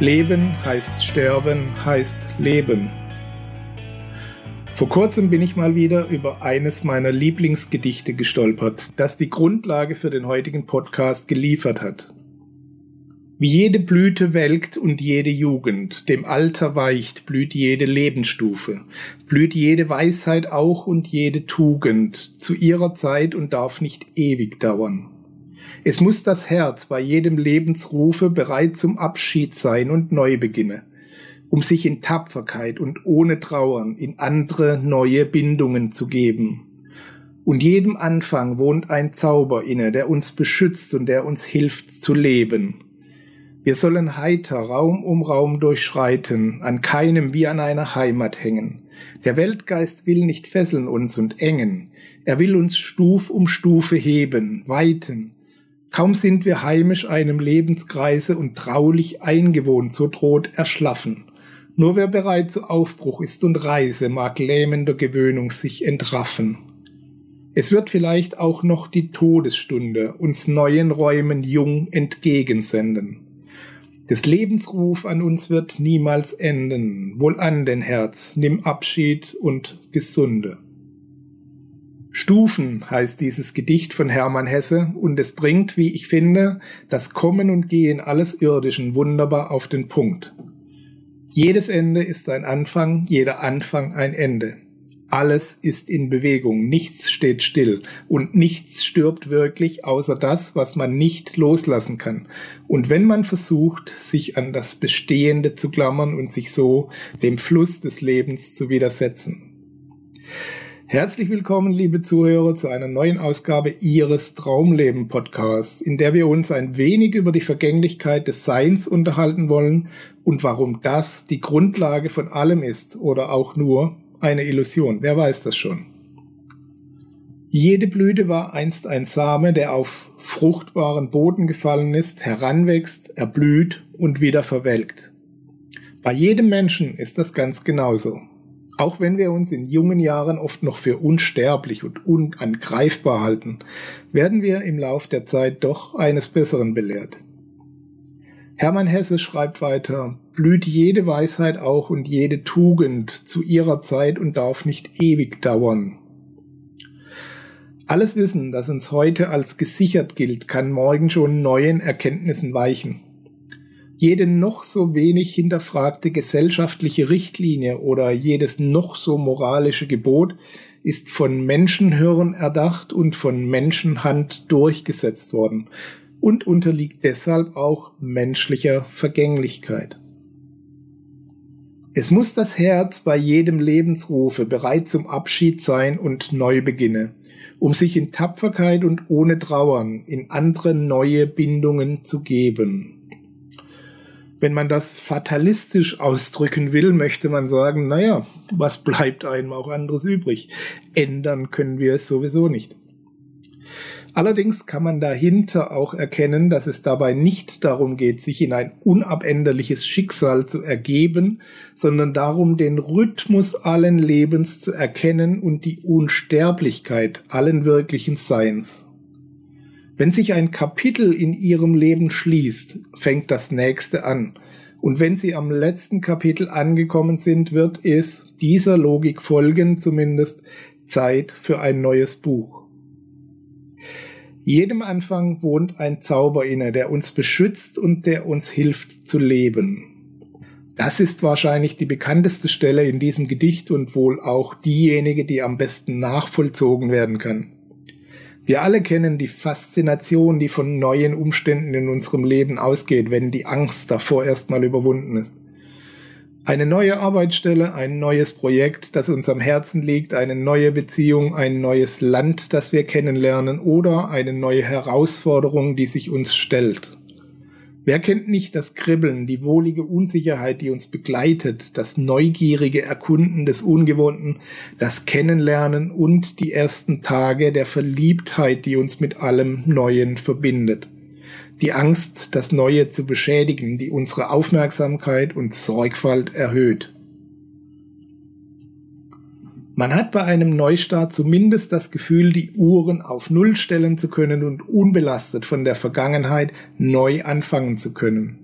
Leben heißt sterben, heißt leben. Vor kurzem bin ich mal wieder über eines meiner Lieblingsgedichte gestolpert, das die Grundlage für den heutigen Podcast geliefert hat. Wie jede Blüte welkt und jede Jugend, dem Alter weicht, blüht jede Lebensstufe, blüht jede Weisheit auch und jede Tugend zu ihrer Zeit und darf nicht ewig dauern. Es muss das Herz bei jedem Lebensrufe bereit zum Abschied sein und Neubeginne, um sich in Tapferkeit und ohne Trauern in andere neue Bindungen zu geben. Und jedem Anfang wohnt ein Zauber inne, der uns beschützt und der uns hilft zu leben. Wir sollen heiter Raum um Raum durchschreiten, an keinem wie an einer Heimat hängen. Der Weltgeist will nicht fesseln uns und engen, er will uns Stuf um Stufe heben, weiten, Kaum sind wir heimisch einem Lebenskreise und traulich eingewohnt, so droht Erschlaffen. Nur wer bereit zu Aufbruch ist und Reise, mag lähmender Gewöhnung sich entraffen. Es wird vielleicht auch noch die Todesstunde uns neuen Räumen jung entgegensenden. Des Lebensruf an uns wird niemals enden. Wohl an den Herz, nimm Abschied und Gesunde. Stufen heißt dieses Gedicht von Hermann Hesse und es bringt, wie ich finde, das Kommen und Gehen alles Irdischen wunderbar auf den Punkt. Jedes Ende ist ein Anfang, jeder Anfang ein Ende. Alles ist in Bewegung, nichts steht still und nichts stirbt wirklich außer das, was man nicht loslassen kann. Und wenn man versucht, sich an das Bestehende zu klammern und sich so dem Fluss des Lebens zu widersetzen. Herzlich willkommen, liebe Zuhörer, zu einer neuen Ausgabe Ihres Traumleben Podcasts, in der wir uns ein wenig über die Vergänglichkeit des Seins unterhalten wollen und warum das die Grundlage von allem ist oder auch nur eine Illusion. Wer weiß das schon? Jede Blüte war einst ein Same, der auf fruchtbaren Boden gefallen ist, heranwächst, erblüht und wieder verwelkt. Bei jedem Menschen ist das ganz genauso. Auch wenn wir uns in jungen Jahren oft noch für unsterblich und unangreifbar halten, werden wir im Lauf der Zeit doch eines Besseren belehrt. Hermann Hesse schreibt weiter, blüht jede Weisheit auch und jede Tugend zu ihrer Zeit und darf nicht ewig dauern. Alles Wissen, das uns heute als gesichert gilt, kann morgen schon neuen Erkenntnissen weichen jede noch so wenig hinterfragte gesellschaftliche Richtlinie oder jedes noch so moralische Gebot ist von Menschenhirn erdacht und von Menschenhand durchgesetzt worden und unterliegt deshalb auch menschlicher Vergänglichkeit. Es muss das Herz bei jedem Lebensrufe bereit zum Abschied sein und Neubeginne, um sich in Tapferkeit und ohne Trauern in andere neue Bindungen zu geben. Wenn man das fatalistisch ausdrücken will, möchte man sagen, naja, was bleibt einem auch anderes übrig? Ändern können wir es sowieso nicht. Allerdings kann man dahinter auch erkennen, dass es dabei nicht darum geht, sich in ein unabänderliches Schicksal zu ergeben, sondern darum, den Rhythmus allen Lebens zu erkennen und die Unsterblichkeit allen wirklichen Seins. Wenn sich ein Kapitel in ihrem Leben schließt, fängt das nächste an. Und wenn sie am letzten Kapitel angekommen sind, wird es dieser Logik folgen, zumindest Zeit für ein neues Buch. Jedem Anfang wohnt ein Zauber inne, der uns beschützt und der uns hilft zu leben. Das ist wahrscheinlich die bekannteste Stelle in diesem Gedicht und wohl auch diejenige, die am besten nachvollzogen werden kann. Wir alle kennen die Faszination, die von neuen Umständen in unserem Leben ausgeht, wenn die Angst davor erstmal überwunden ist. Eine neue Arbeitsstelle, ein neues Projekt, das uns am Herzen liegt, eine neue Beziehung, ein neues Land, das wir kennenlernen oder eine neue Herausforderung, die sich uns stellt. Wer kennt nicht das Kribbeln, die wohlige Unsicherheit, die uns begleitet, das neugierige Erkunden des Ungewohnten, das Kennenlernen und die ersten Tage der Verliebtheit, die uns mit allem Neuen verbindet. Die Angst, das Neue zu beschädigen, die unsere Aufmerksamkeit und Sorgfalt erhöht. Man hat bei einem Neustart zumindest das Gefühl, die Uhren auf Null stellen zu können und unbelastet von der Vergangenheit neu anfangen zu können.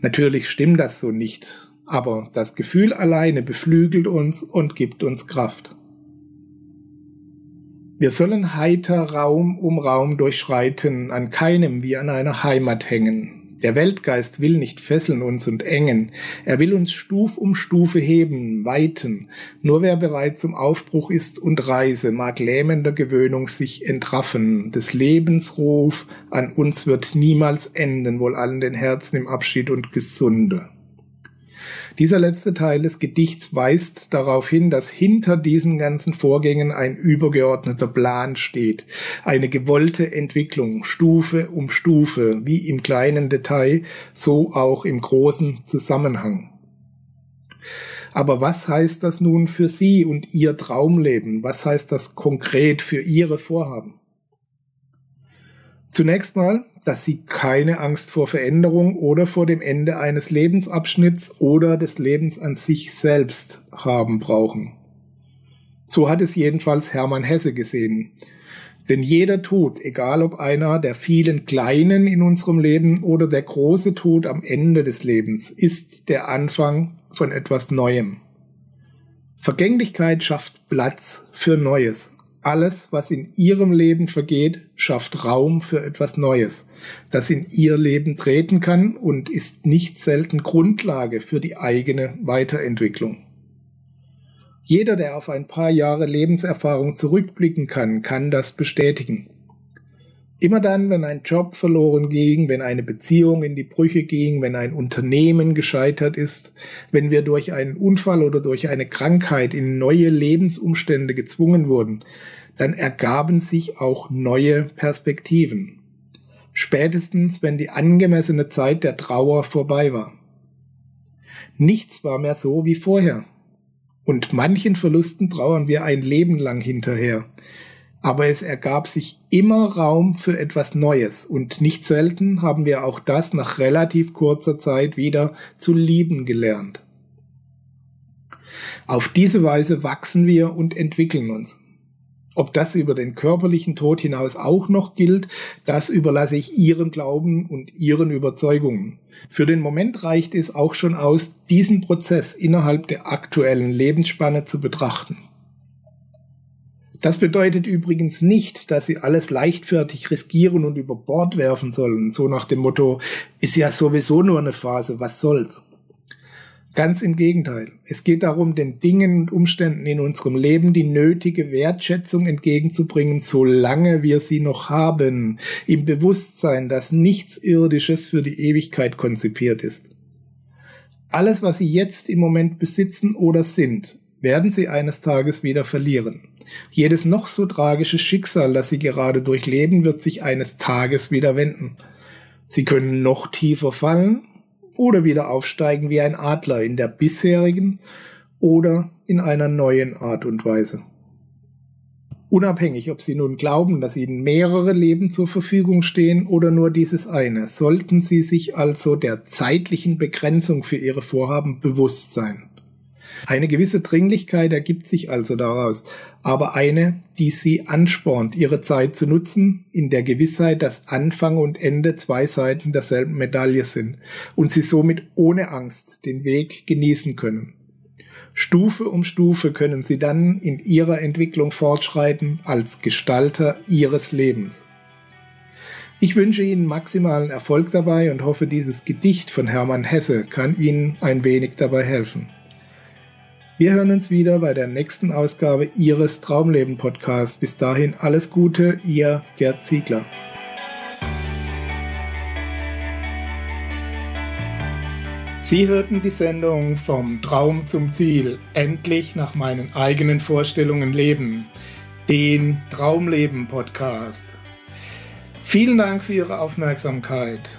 Natürlich stimmt das so nicht, aber das Gefühl alleine beflügelt uns und gibt uns Kraft. Wir sollen heiter Raum um Raum durchschreiten, an keinem wie an einer Heimat hängen, der Weltgeist will nicht fesseln uns und engen, er will uns Stuf um Stufe heben, weiten. Nur wer bereit zum Aufbruch ist und Reise, mag lähmender Gewöhnung sich entraffen. Des Lebensruf an uns wird niemals enden, wohl allen den Herzen im Abschied und Gesunde. Dieser letzte Teil des Gedichts weist darauf hin, dass hinter diesen ganzen Vorgängen ein übergeordneter Plan steht, eine gewollte Entwicklung, Stufe um Stufe, wie im kleinen Detail, so auch im großen Zusammenhang. Aber was heißt das nun für Sie und Ihr Traumleben? Was heißt das konkret für Ihre Vorhaben? Zunächst mal, dass sie keine Angst vor Veränderung oder vor dem Ende eines Lebensabschnitts oder des Lebens an sich selbst haben brauchen. So hat es jedenfalls Hermann Hesse gesehen. Denn jeder Tod, egal ob einer der vielen kleinen in unserem Leben oder der große Tod am Ende des Lebens, ist der Anfang von etwas Neuem. Vergänglichkeit schafft Platz für Neues. Alles, was in ihrem Leben vergeht, schafft Raum für etwas Neues, das in ihr Leben treten kann und ist nicht selten Grundlage für die eigene Weiterentwicklung. Jeder, der auf ein paar Jahre Lebenserfahrung zurückblicken kann, kann das bestätigen. Immer dann, wenn ein Job verloren ging, wenn eine Beziehung in die Brüche ging, wenn ein Unternehmen gescheitert ist, wenn wir durch einen Unfall oder durch eine Krankheit in neue Lebensumstände gezwungen wurden, dann ergaben sich auch neue Perspektiven. Spätestens, wenn die angemessene Zeit der Trauer vorbei war. Nichts war mehr so wie vorher. Und manchen Verlusten trauern wir ein Leben lang hinterher aber es ergab sich immer Raum für etwas Neues und nicht selten haben wir auch das nach relativ kurzer Zeit wieder zu lieben gelernt. Auf diese Weise wachsen wir und entwickeln uns. Ob das über den körperlichen Tod hinaus auch noch gilt, das überlasse ich Ihren Glauben und Ihren Überzeugungen. Für den Moment reicht es auch schon aus, diesen Prozess innerhalb der aktuellen Lebensspanne zu betrachten. Das bedeutet übrigens nicht, dass sie alles leichtfertig riskieren und über Bord werfen sollen, so nach dem Motto, ist ja sowieso nur eine Phase, was soll's. Ganz im Gegenteil. Es geht darum, den Dingen und Umständen in unserem Leben die nötige Wertschätzung entgegenzubringen, solange wir sie noch haben, im Bewusstsein, dass nichts Irdisches für die Ewigkeit konzipiert ist. Alles, was Sie jetzt im Moment besitzen oder sind, werden Sie eines Tages wieder verlieren. Jedes noch so tragische Schicksal, das sie gerade durchleben, wird sich eines Tages wieder wenden. Sie können noch tiefer fallen oder wieder aufsteigen wie ein Adler in der bisherigen oder in einer neuen Art und Weise. Unabhängig, ob Sie nun glauben, dass Ihnen mehrere Leben zur Verfügung stehen oder nur dieses eine, sollten Sie sich also der zeitlichen Begrenzung für Ihre Vorhaben bewusst sein. Eine gewisse Dringlichkeit ergibt sich also daraus, aber eine, die sie anspornt, ihre Zeit zu nutzen, in der Gewissheit, dass Anfang und Ende zwei Seiten derselben Medaille sind und sie somit ohne Angst den Weg genießen können. Stufe um Stufe können sie dann in ihrer Entwicklung fortschreiten als Gestalter ihres Lebens. Ich wünsche Ihnen maximalen Erfolg dabei und hoffe, dieses Gedicht von Hermann Hesse kann Ihnen ein wenig dabei helfen. Wir hören uns wieder bei der nächsten Ausgabe Ihres Traumleben Podcasts. Bis dahin alles Gute, Ihr Gerd Ziegler. Sie hörten die Sendung vom Traum zum Ziel, endlich nach meinen eigenen Vorstellungen leben, den Traumleben Podcast. Vielen Dank für Ihre Aufmerksamkeit.